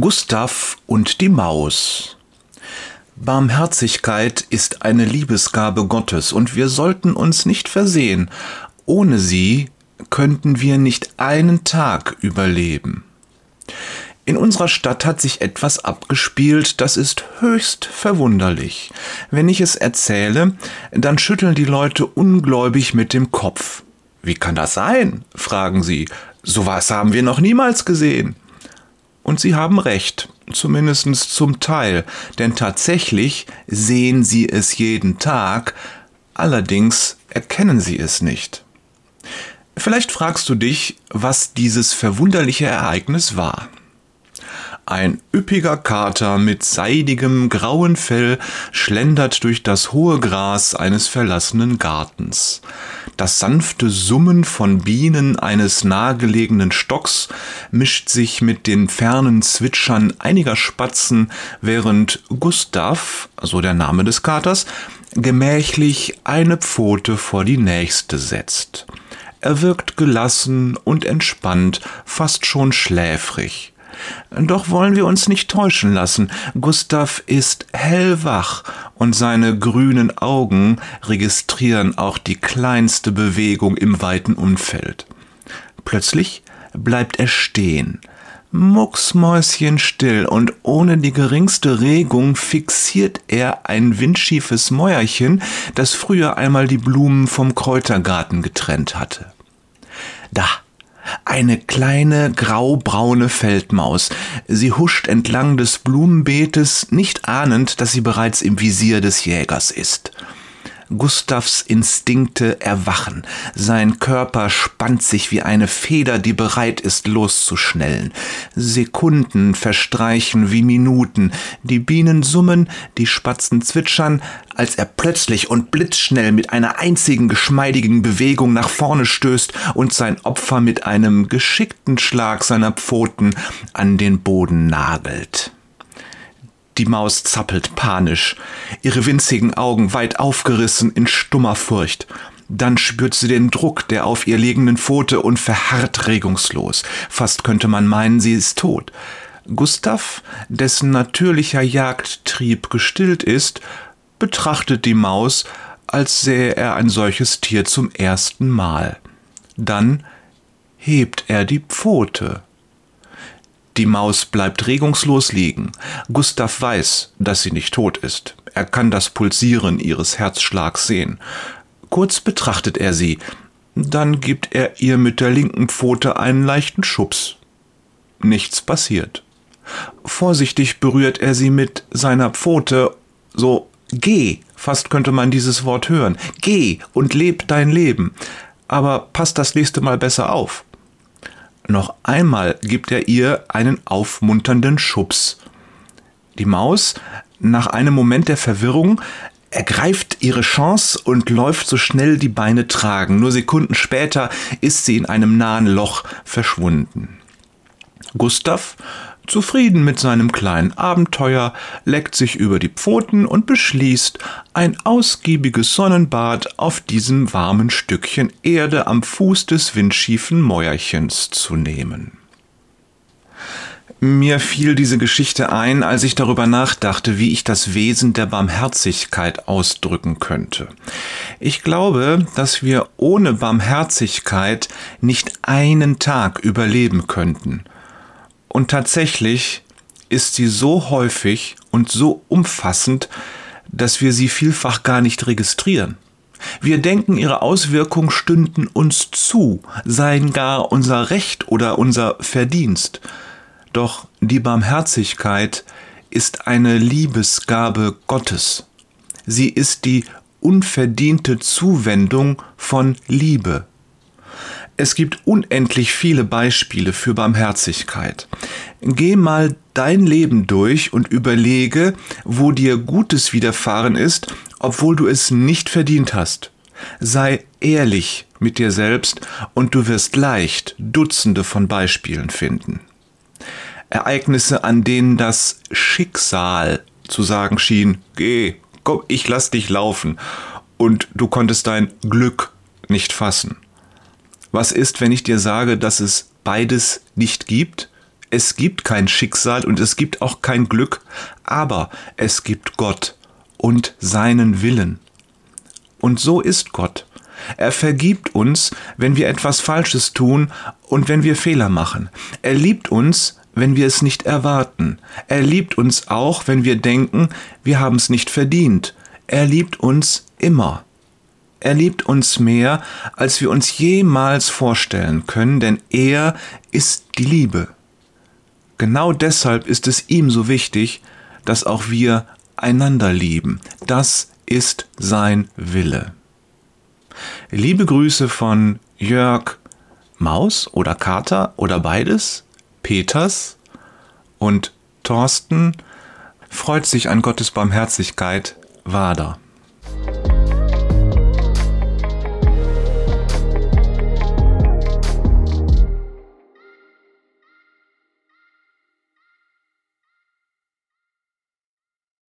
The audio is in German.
Gustav und die Maus Barmherzigkeit ist eine Liebesgabe Gottes und wir sollten uns nicht versehen. Ohne sie könnten wir nicht einen Tag überleben. In unserer Stadt hat sich etwas abgespielt, das ist höchst verwunderlich. Wenn ich es erzähle, dann schütteln die Leute ungläubig mit dem Kopf. Wie kann das sein? fragen sie. So was haben wir noch niemals gesehen. Und sie haben recht, zumindest zum Teil, denn tatsächlich sehen sie es jeden Tag, allerdings erkennen sie es nicht. Vielleicht fragst du dich, was dieses verwunderliche Ereignis war. Ein üppiger Kater mit seidigem grauen Fell schlendert durch das hohe Gras eines verlassenen Gartens. Das sanfte Summen von Bienen eines nahegelegenen Stocks mischt sich mit den fernen Zwitschern einiger Spatzen, während Gustav, so der Name des Katers, gemächlich eine Pfote vor die nächste setzt. Er wirkt gelassen und entspannt, fast schon schläfrig. Doch wollen wir uns nicht täuschen lassen. Gustav ist hellwach und seine grünen Augen registrieren auch die kleinste Bewegung im weiten Umfeld. Plötzlich bleibt er stehen, mucksmäuschenstill und ohne die geringste Regung fixiert er ein windschiefes Mäuerchen, das früher einmal die Blumen vom Kräutergarten getrennt hatte. Da, eine kleine graubraune Feldmaus. Sie huscht entlang des Blumenbeetes, nicht ahnend, dass sie bereits im Visier des Jägers ist. Gustavs Instinkte erwachen. Sein Körper spannt sich wie eine Feder, die bereit ist, loszuschnellen. Sekunden verstreichen wie Minuten. Die Bienen summen, die Spatzen zwitschern, als er plötzlich und blitzschnell mit einer einzigen geschmeidigen Bewegung nach vorne stößt und sein Opfer mit einem geschickten Schlag seiner Pfoten an den Boden nagelt. Die Maus zappelt panisch, ihre winzigen Augen weit aufgerissen in stummer Furcht. Dann spürt sie den Druck der auf ihr liegenden Pfote und verharrt regungslos. Fast könnte man meinen, sie ist tot. Gustav, dessen natürlicher Jagdtrieb gestillt ist, betrachtet die Maus, als sähe er ein solches Tier zum ersten Mal. Dann hebt er die Pfote. Die Maus bleibt regungslos liegen. Gustav weiß, dass sie nicht tot ist. Er kann das Pulsieren ihres Herzschlags sehen. Kurz betrachtet er sie, dann gibt er ihr mit der linken Pfote einen leichten Schubs. Nichts passiert. Vorsichtig berührt er sie mit seiner Pfote, so geh, fast könnte man dieses Wort hören, geh und leb dein Leben. Aber pass das nächste Mal besser auf. Noch einmal gibt er ihr einen aufmunternden Schubs. Die Maus, nach einem Moment der Verwirrung, ergreift ihre Chance und läuft so schnell die Beine tragen. Nur Sekunden später ist sie in einem nahen Loch verschwunden. Gustav Zufrieden mit seinem kleinen Abenteuer leckt sich über die Pfoten und beschließt, ein ausgiebiges Sonnenbad auf diesem warmen Stückchen Erde am Fuß des windschiefen Mäuerchens zu nehmen. Mir fiel diese Geschichte ein, als ich darüber nachdachte, wie ich das Wesen der Barmherzigkeit ausdrücken könnte. Ich glaube, dass wir ohne Barmherzigkeit nicht einen Tag überleben könnten – und tatsächlich ist sie so häufig und so umfassend, dass wir sie vielfach gar nicht registrieren. Wir denken, ihre Auswirkungen stünden uns zu, seien gar unser Recht oder unser Verdienst. Doch die Barmherzigkeit ist eine Liebesgabe Gottes. Sie ist die unverdiente Zuwendung von Liebe. Es gibt unendlich viele Beispiele für Barmherzigkeit. Geh mal dein Leben durch und überlege, wo dir Gutes widerfahren ist, obwohl du es nicht verdient hast. Sei ehrlich mit dir selbst und du wirst leicht Dutzende von Beispielen finden. Ereignisse, an denen das Schicksal zu sagen schien, geh, komm, ich lass dich laufen, und du konntest dein Glück nicht fassen. Was ist, wenn ich dir sage, dass es beides nicht gibt? Es gibt kein Schicksal und es gibt auch kein Glück, aber es gibt Gott und seinen Willen. Und so ist Gott. Er vergibt uns, wenn wir etwas Falsches tun und wenn wir Fehler machen. Er liebt uns, wenn wir es nicht erwarten. Er liebt uns auch, wenn wir denken, wir haben es nicht verdient. Er liebt uns immer. Er liebt uns mehr, als wir uns jemals vorstellen können, denn er ist die Liebe. Genau deshalb ist es ihm so wichtig, dass auch wir einander lieben. Das ist sein Wille. Liebe Grüße von Jörg Maus oder Kater oder beides, Peters und Thorsten freut sich an Gottes Barmherzigkeit, Wader.